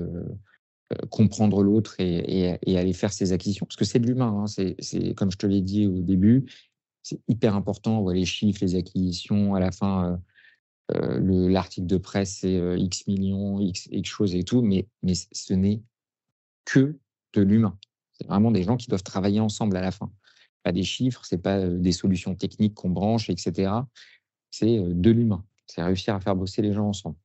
Speaker 2: comprendre l'autre et, aller faire ses acquisitions. Parce que c'est de l'humain, hein, c'est comme je te l'ai dit au début, c'est hyper important. On voit les chiffres, les acquisitions, à la fin, l'article de presse, c'est X millions, X, X choses et tout, mais, mais ce n'est que de l'humain. C'est vraiment des gens qui doivent travailler ensemble à la fin. Pas des chiffres, c'est pas des solutions techniques qu'on branche, etc. C'est de l'humain. C'est réussir à faire bosser les gens ensemble.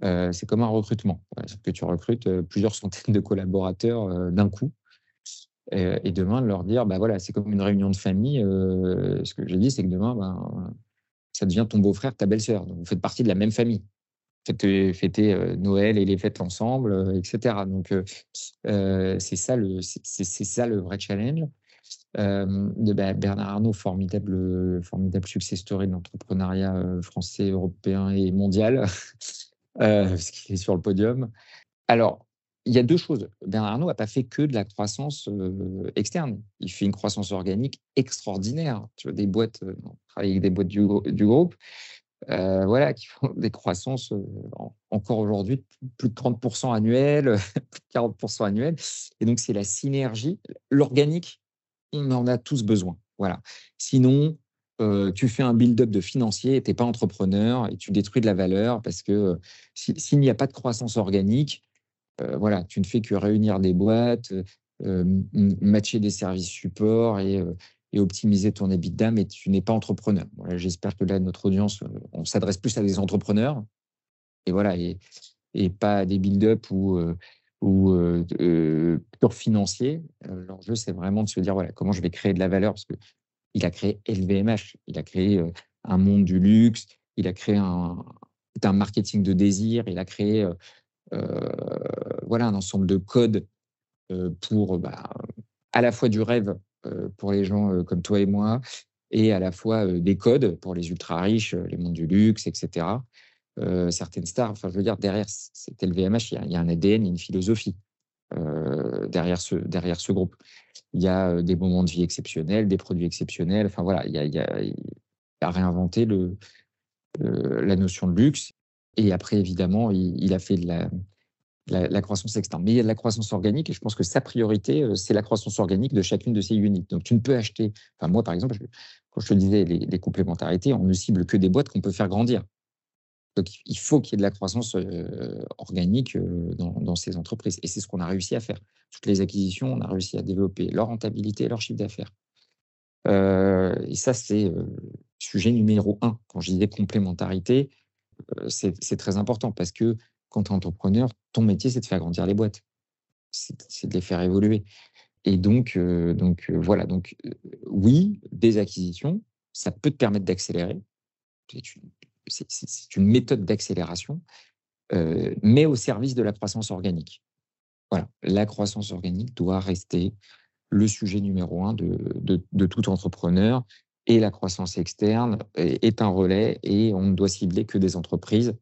Speaker 2: c'est comme un recrutement. que tu recrutes plusieurs *laughs* centaines de collaborateurs d'un coup. et demain, leur dire, bah voilà, c'est comme une réunion de famille. ce que j'ai dit, c'est que demain, ben, ça devient ton beau-frère, ta belle-sœur. Vous faites partie de la même famille fêter, fêter Noël et les fêtes ensemble, etc. Donc, c'est ça, le, c'est, ça le vrai challenge. bah, Bernard Arnault, formidable, formidable success story de l'entrepreneuriat français, européen et mondial, *laughs* parce qu'il est sur le podium. Alors, il y a deux choses. Bernard Arnault n'a pas fait que de la croissance externe. Il fait une croissance organique extraordinaire. Tu vois, des boîtes, on travaille avec des boîtes du, groupe euh, voilà, qui font *laughs* des croissances encore aujourd'hui plus de 30% annuels, *laughs* plus de 40% annuels. Et donc, c'est la synergie. L'organique, on en a tous besoin. Voilà. Sinon, tu fais un build-up de financier, tu n'es pas entrepreneur et tu détruis de la valeur parce que s'il n'y a pas de croissance organique, voilà, tu ne fais que réunir des boîtes, matcher des services support et et optimiser ton EBITDA, mais tu n'es pas entrepreneur. J'espère que là, notre audience, euh, on s'adresse plus à des entrepreneurs et voilà, et, pas à des build-up ou, euh, ou euh, pure financiers. L'enjeu, c'est vraiment de se dire voilà, comment je vais créer de la valeur parce qu'il a créé LVMH, il a créé un monde du luxe, il a créé un marketing de désir, il a créé voilà, un ensemble de codes pour bah, à la fois du rêve euh, pour les gens euh, comme toi et moi, et à la fois euh, des codes pour les ultra riches, les mondes du luxe, etc. certaines stars, enfin, je veux dire, derrière cet LVMH, il y, a, un ADN, une philosophie derrière, ce, derrière ce groupe. Il y a des moments de vie exceptionnels, des produits exceptionnels. Enfin voilà, il, y a, y a, a réinventé le, la notion de luxe. Et après, évidemment, il, a fait de la, la, croissance externe. Mais il y a de la croissance organique et je pense que sa priorité, euh, c'est la croissance organique de chacune de ces unités. Donc tu ne peux acheter, enfin moi par exemple, quand je te disais les, complémentarités, on ne cible que des boîtes qu'on peut faire grandir. Donc il faut qu'il y ait de la croissance euh, organique euh, dans, ces entreprises. Et c'est ce qu'on a réussi à faire. Toutes les acquisitions, on a réussi à développer leur rentabilité leur chiffre d'affaires. et ça, c'est sujet numéro un. Quand je disais complémentarité, c'est très important parce que quand tu es entrepreneur, ton métier, c'est de faire grandir les boîtes. C'est de les faire évoluer. Et donc, donc voilà. Donc, oui, des acquisitions, ça peut te permettre d'accélérer. C'est une, méthode d'accélération, mais au service de la croissance organique. Voilà. La croissance organique doit rester le sujet numéro un de tout entrepreneur. Et la croissance externe est un relais et on ne doit cibler que des entreprises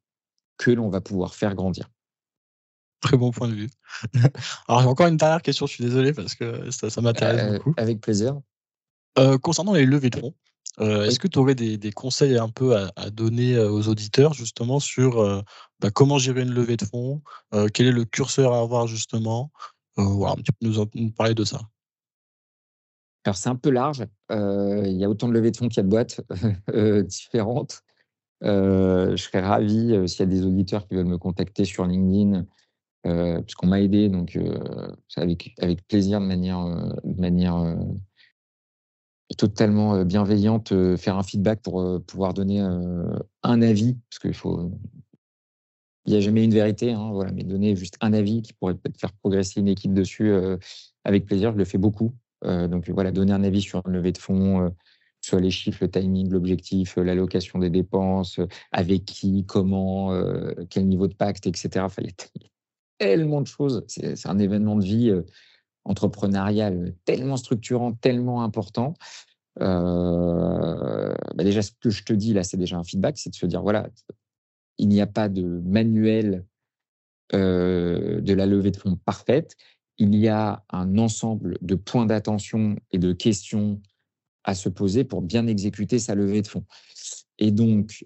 Speaker 2: que l'on va pouvoir faire grandir.
Speaker 1: Très bon point de vue. *laughs* Alors, j'ai encore une dernière question, je suis désolé parce que ça, m'intéresse euh, beaucoup.
Speaker 2: Avec plaisir.
Speaker 1: Euh, concernant les levées de fonds, euh, est-ce que tu aurais des, conseils un peu à, donner aux auditeurs justement sur bah, comment gérer une levée de fonds, quel est le curseur à avoir justement Voilà, tu peux nous, parler de ça.
Speaker 2: Alors, c'est un peu large. Il y a autant de levées de fonds qu'il y a de boîtes *laughs* différentes. je serais ravi s'il y a des auditeurs qui veulent me contacter sur LinkedIn euh, puisqu'on m'a aidé, donc euh, avec, avec plaisir, de manière, euh, de manière totalement bienveillante, faire un feedback pour pouvoir donner un avis, parce qu'il faut. Il n'y a jamais une vérité, hein, voilà, mais donner juste un avis qui pourrait peut-être faire progresser une équipe dessus, avec plaisir, je le fais beaucoup. Donc voilà, donner un avis sur une levée de fonds, soit les chiffres, le timing, l'objectif, l'allocation des dépenses, avec qui, comment, quel niveau de pacte, etc. Enfin, tellement de choses. C'est un événement de vie euh, entrepreneurial tellement structurant, tellement important. Euh, bah déjà, ce que je te dis là, c'est déjà un feedback, c'est de se dire voilà, il n'y a pas de manuel euh, de la levée de fonds parfaite. Il y a un ensemble de points d'attention et de questions à se poser pour bien exécuter sa levée de fonds. Et donc,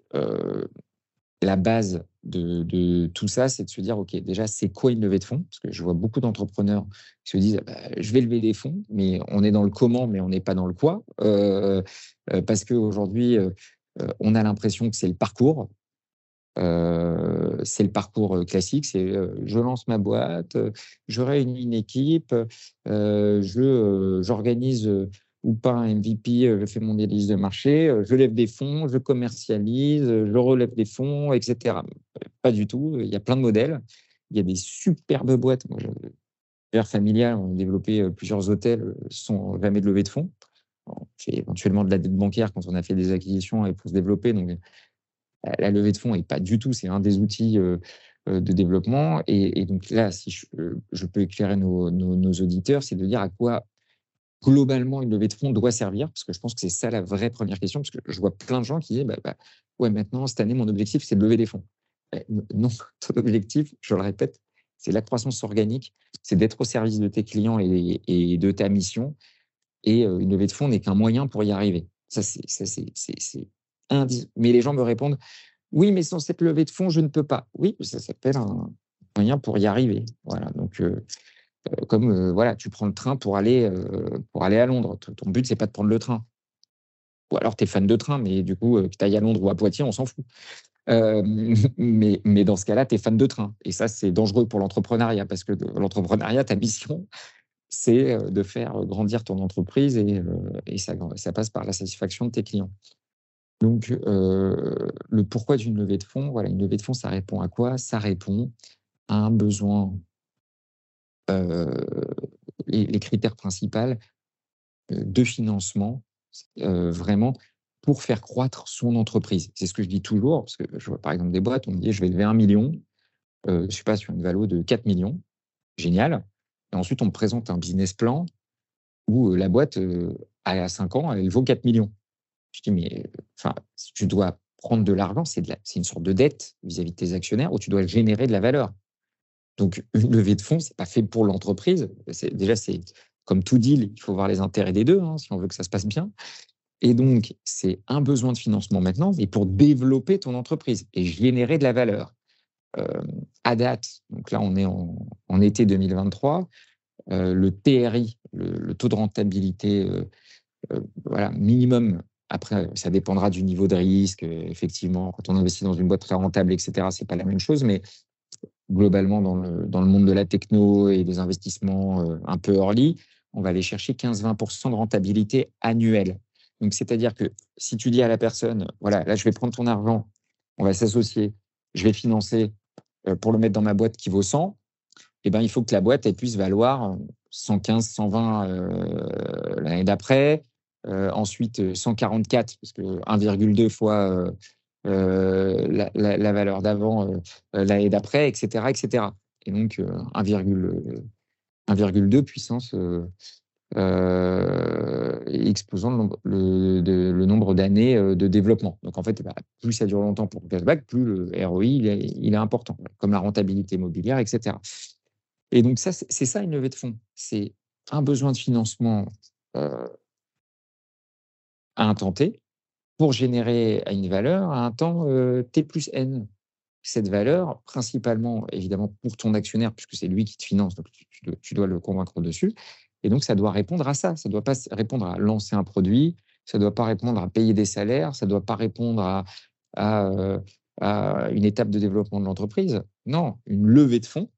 Speaker 2: la base de, tout ça, c'est de se dire, OK, déjà, c'est quoi une levée de fonds? Parce que je vois beaucoup d'entrepreneurs qui se disent, bah, je vais lever des fonds, mais on est dans le comment, mais on n'est pas dans le quoi. Euh, euh, parce qu'aujourd'hui, euh, on a l'impression que c'est le parcours. C'est le parcours classique, c'est je lance ma boîte, je réunis une équipe, j'organise ou pas un MVP, euh, je fais mon analyse de marché, euh, je lève des fonds, je commercialise, euh, je relève des fonds, etc. Pas du tout. Il y a plein de modèles. Il y a des superbes boîtes. Moi, Vert Familial, on a développé plusieurs hôtels sans jamais de levée de fonds. On fait éventuellement de la dette bancaire quand on a fait des acquisitions et pour se développer. La levée de fonds n'est pas du tout, c'est un des outils de développement. Et, donc là, si je, peux éclairer nos, auditeurs, c'est de dire à quoi globalement une levée de fonds doit servir Parce que je pense que c'est ça la vraie première question, parce que je vois plein de gens qui disent bah, bah, Ouais, maintenant, cette année, mon objectif, c'est de lever des fonds. Eh, non, *laughs* ton objectif, je le répète, c'est la croissance organique, c'est d'être au service de tes clients et, de ta mission. Et euh, une levée de fonds n'est qu'un moyen pour y arriver. Ça, c'est Mais les gens me répondent Oui, mais sans cette levée de fonds, je ne peux pas. Oui, ça s'appelle un moyen pour y arriver. Voilà. Donc, euh, euh, comme euh, voilà, tu prends le train pour aller, pour aller à Londres. Ton but, c'est pas de prendre le train. Ou alors, tu es fan de train, mais du coup, que tu ailles à Londres ou à Poitiers, on s'en fout. *laughs* mais, mais dans ce cas-là, tu es fan de train. Et ça, c'est dangereux pour l'entrepreneuriat, parce que l'entrepreneuriat, ta mission, *laughs* c'est de faire grandir ton entreprise et, et ça, passe par la satisfaction de tes clients. Donc, le pourquoi d'une levée de fonds, voilà, une levée de fonds, ça répond à quoi? Ça répond à un besoin les, critères principaux de financement, vraiment, pour faire croître son entreprise. C'est ce que je dis toujours, parce que je vois par exemple des boîtes, on me dit je vais lever un million, je suis pas sur une valeur de 4 millions, génial. Et ensuite, on me présente un business plan où la boîte, à 5 ans, elle vaut 4 millions. Je dis, mais enfin, tu dois prendre de l'argent, c'est une sorte de dette vis-à-vis -vis de tes actionnaires où tu dois générer de la valeur. Donc, une levée de fonds, ce n'est pas fait pour l'entreprise. Déjà, c'est comme tout deal, il faut voir les intérêts des deux hein, si on veut que ça se passe bien. Et donc, c'est un besoin de financement maintenant, mais pour développer ton entreprise et générer de la valeur. Euh, à date, donc là, on est en, été 2023, euh, le TRI, le, taux de rentabilité, euh, voilà, minimum. Après, ça dépendra du niveau de risque. effectivement, quand on investit dans une boîte très rentable, etc., c'est pas la même chose, mais globalement dans le, dans le monde de la techno et des investissements euh, un peu early, on va aller chercher 15-20% de rentabilité annuelle. Donc, c'est-à-dire que si tu dis à la personne, voilà, là, je vais prendre ton argent, on va s'associer, je vais financer euh, pour le mettre dans ma boîte qui vaut 100, eh ben, il faut que la boîte puisse valoir 115, 120 euh, l'année d'après, ensuite 144, parce que 1,2 fois euh, la, valeur d'avant euh, euh, l'année d'après, etc., etc. Et donc 1,2 puissance exposant le, nombre d'années de développement. Donc en fait, bah, plus ça dure longtemps pour le cashback, plus le ROI il est, important, comme la rentabilité immobilière, etc. Et donc ça, c'est ça une levée de fonds. C'est un besoin de financement à un temps T, pour générer une valeur à un temps T plus N. Cette valeur, principalement, évidemment, pour ton actionnaire, puisque c'est lui qui te finance, donc tu, dois le convaincre dessus. Et donc, ça doit répondre à ça. Ça ne doit pas répondre à lancer un produit, ça ne doit pas répondre à payer des salaires, ça ne doit pas répondre à, à, une étape de développement de l'entreprise. Non, une levée de fonds,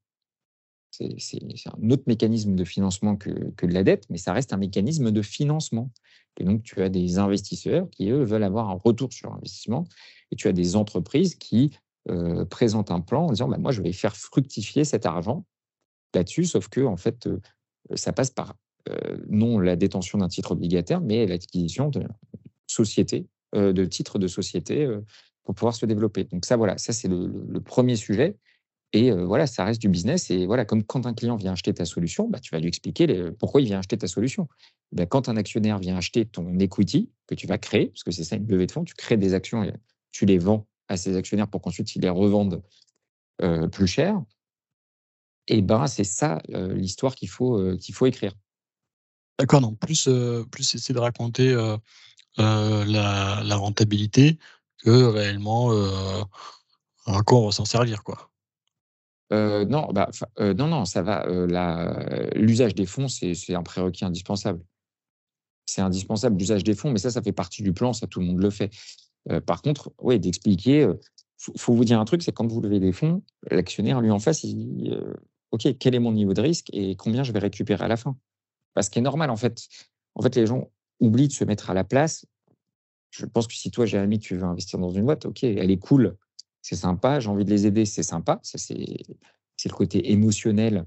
Speaker 2: c'est un autre mécanisme de financement que, de la dette, mais ça reste un mécanisme de financement. Et donc, tu as des investisseurs qui, eux, veulent avoir un retour sur investissement. Et tu as des entreprises qui euh, présentent un plan en disant bah, Moi, je vais faire fructifier cet argent là-dessus, sauf que, en fait, euh, ça passe par euh, non la détention d'un titre obligataire, mais l'acquisition de société, de titres de société pour pouvoir se développer. Donc, ça, voilà, ça, c'est le, premier sujet. Et voilà, ça reste du business. Et voilà, comme quand un client vient acheter ta solution, bah, tu vas lui expliquer pourquoi il vient acheter ta solution. Bah, quand un actionnaire vient acheter ton equity que tu vas créer, parce que c'est ça une levée de fonds, tu crées des actions et tu les vends à ces actionnaires pour qu'ensuite ils les revendent plus cher. Et ben c'est ça l'histoire qu'il faut qu'il faut écrire.
Speaker 1: D'accord, donc plus, plus essayer de raconter, la la rentabilité que réellement, à quoi on va s'en servir, quoi.
Speaker 2: Heu, non, bah, heu, non, non, ça va, la l'usage des fonds, c'est un prérequis indispensable. C'est indispensable l'usage des fonds, mais ça, ça fait partie du plan, ça tout le monde le fait. Heu, par contre, ouais, d'expliquer, faut faut vous dire un truc, c'est quand vous levez des fonds, l'actionnaire, lui, en face, il dit, «OK, quel est mon niveau de risque et combien je vais récupérer à la fin?» bah, ce qui est normal, en fait. En fait, les gens oublient de se mettre à la place. Je pense que si toi, Jérémy, tu veux investir dans une boîte, OK, elle est cool, c'est sympa, j'ai envie de les aider, c'est sympa. Ça, c'est le côté émotionnel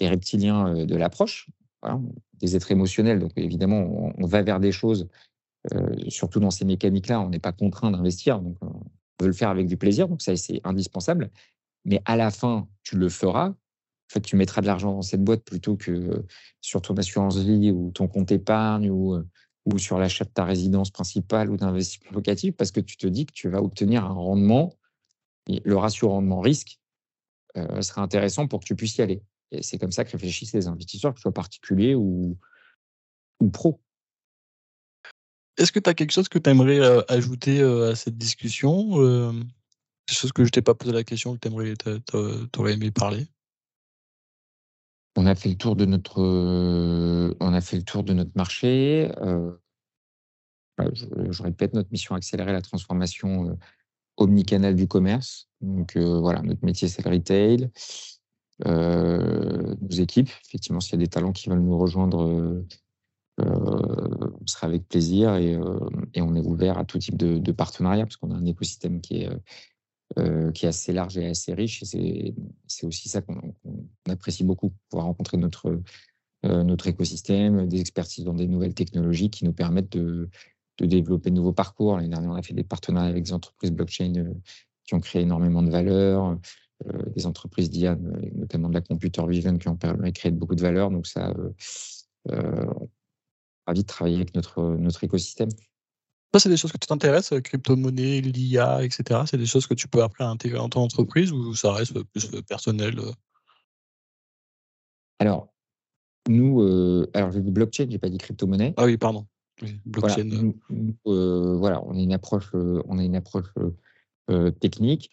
Speaker 2: et reptilien, de l'approche. Des êtres émotionnels, donc évidemment, on va vers des choses, surtout dans ces mécaniques-là, on n'est pas contraint d'investir, donc on veut le faire avec du plaisir, donc ça, c'est indispensable. Mais à la fin, tu le feras. En fait, tu mettras de l'argent dans cette boîte plutôt que, sur ton assurance vie ou ton compte épargne ou, ou sur l'achat de ta résidence principale ou d'investissement locatif parce que tu te dis que tu vas obtenir un rendement le ratio rendement-risque, heu, sera intéressant pour que tu puisses y aller et c'est comme ça que réfléchissent les investisseurs, que ce soit particuliers ou ou pros.
Speaker 1: Est-ce que tu as quelque chose que tu aimerais, heu, ajouter, heu, à cette discussion? Hem, quelque chose que je t'ai pas posé la question que tu aimerais aimé parler?
Speaker 2: On a fait le tour de notre, heu, on a fait le tour de notre marché, bah, je je répète, notre mission accélérer la transformation, omnicanal du commerce. Donc, heu, voilà, notre métier, c'est le retail. Heu, nos équipes, effectivement, s'il y a des talents qui veulent nous rejoindre, on sera avec plaisir et on est ouvert à tout type de de partenariat parce qu'on a un écosystème qui est, qui est assez large et assez riche et c'est aussi ça qu'on apprécie beaucoup, pouvoir rencontrer notre, notre écosystème, des expertises dans des nouvelles technologies qui nous permettent de de développer de nouveaux parcours. L'année dernière, on a fait des partenariats avec des entreprises blockchain, heu, qui ont créé énormément de valeur, heu, des entreprises d'IA, notamment de la computer vision qui ont permis de créer beaucoup de valeur. Donc ça, heu, ravi de travailler avec notre, notre écosystème.
Speaker 1: Ça, c'est des choses que tu t'intéresses, crypto-monnaie, l'IA et cetera? C'est des choses que tu peux après intégrer dans ton entreprise ou ça reste, plus, personnel?
Speaker 2: Alors, nous, alors j'ai dit blockchain, j'ai pas dit crypto-monnaie.
Speaker 1: Ah oui, pardon. Oui, blockchain,
Speaker 2: nous, heu, voilà, on a une approche, heu, on a une approche, heu heu, technique,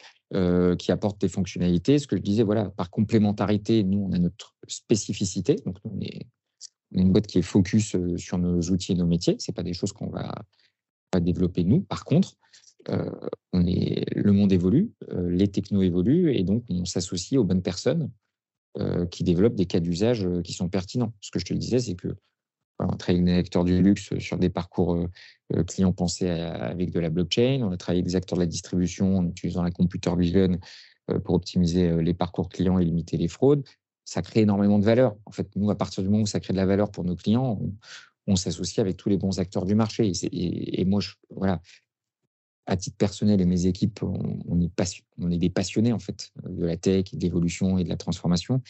Speaker 2: qui apporte des fonctionnalités. Ce que je disais, voilà, par complémentarité, nous, on a notre spécificité. Donc nous, on est on est une boîte qui est focus, sur nos outils et nos métiers. C'est pas des choses qu'on va développer nous. Par contre, heu, on est le monde évolue, les technos évoluent et donc on s'associe aux bonnes personnes, qui développent des cas d'usage, qui sont pertinents. Ce que je te disais, c'est que, on travaille avec des acteurs du luxe sur des parcours, heu heu, clients pensés a avec de la blockchain. On a travaillé avec des acteurs de la distribution en utilisant la computer vision, pour optimiser, les parcours clients et limiter les fraudes. Ça crée énormément de valeur. En fait, nous, à partir du moment où ça crée de la valeur pour nos clients, on s'associe avec tous les bons acteurs du marché et moi, voilà, à titre personnel et mes équipes, on est des passionnés, en fait, de la tech, de l'évolution et de la transformation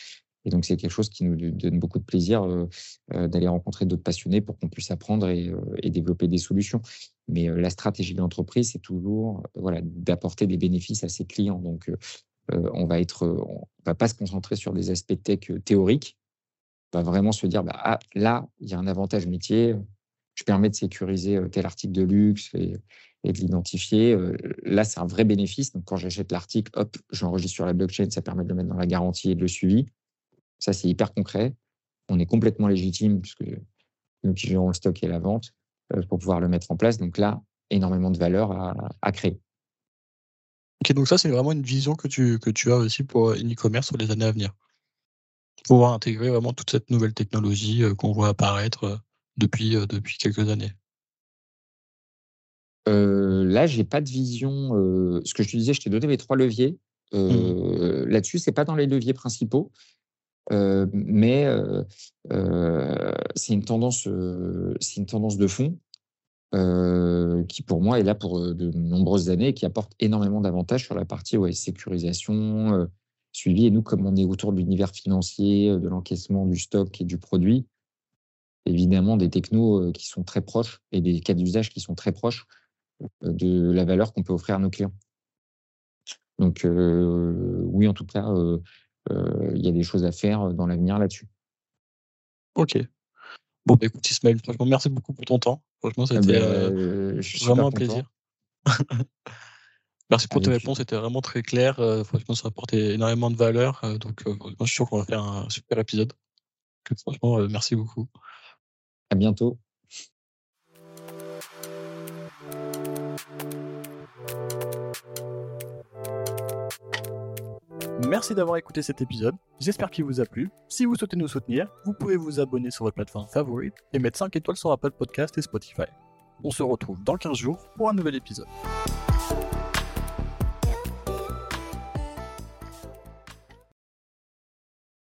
Speaker 2: et donc c'est quelque chose qui nous donne beaucoup de plaisir, heu heu, d'aller rencontrer d'autres passionnés pour qu'on puisse apprendre et et développer des solutions. Mais la stratégie de l'entreprise, c'est toujours, voilà, d'apporter des bénéfices à ses clients. Donc on va être, on va pas se concentrer sur des aspects tech, théoriques. On va vraiment se dire: «Bah, ah, là, il y a un avantage métier, je permets de sécuriser, tel article de luxe et et de l'identifier, là, c'est un vrai bénéfice. Donc quand j'achète l'article, hop, j'enregistre sur la blockchain, ça permet de le mettre dans la garantie et de le suivi. Ça, c'est hyper concret. On est complètement légitime puisque nous qui gérons le stock et la vente, heu, pour pouvoir le mettre en place. Donc là, énormément de valeur à à créer.
Speaker 1: OK, donc ça, c'est vraiment une vision que tu que tu as aussi pour, heu, Anycommerce sur les années à venir? Pouvoir intégrer vraiment toute cette nouvelle technologie, heu, qu'on voit apparaître, depuis, depuis quelques années.
Speaker 2: Heu, là, j'ai pas de vision, ce que je te disais, je t'ai donné mes 3 leviers.
Speaker 1: Mmh
Speaker 2: là-dessus, c'est pas dans les leviers principaux, heu, mais heu heu, c'est une tendance, c'est une tendance de fond, qui pour moi est là pour, de nombreuses années et qui apporte énormément d'avantages sur la partie, sécurisation, suivi et nous, comme on est autour de l'univers financier, de l'encaissement du stock et du produit, évidemment des technos, qui sont très proches et des cas d'usage qui sont très proches, de la valeur qu'on peut offrir à nos clients. Donc oui, en tout cas, il y a des choses à faire, dans l'avenir là-dessus.
Speaker 1: OK. Bon, bah, écoute, Ismaël, franchement, merci beaucoup pour ton temps. Franchement,
Speaker 2: Eh
Speaker 1: c'était
Speaker 2: ben,
Speaker 1: euh,
Speaker 2: euh, je suis
Speaker 1: vraiment un plaisir. *laughs* Merci pour tes
Speaker 2: Avec
Speaker 1: réponses, c'était vraiment très clair. euh, franchement, ça a apporté énormément de valeur. euh, donc, euh, je suis sûr qu'on va faire un super épisode. Franchement, euh, merci beaucoup.
Speaker 2: À bientôt.
Speaker 1: Merci d'avoir écouté cet épisode. J'espère qu'il vous a plu. Si vous souhaitez nous soutenir, vous pouvez vous abonner sur votre plateforme favorite et mettre 5 étoiles sur Apple Podcast et Spotify. On se retrouve dans 15 jours pour un nouvel épisode.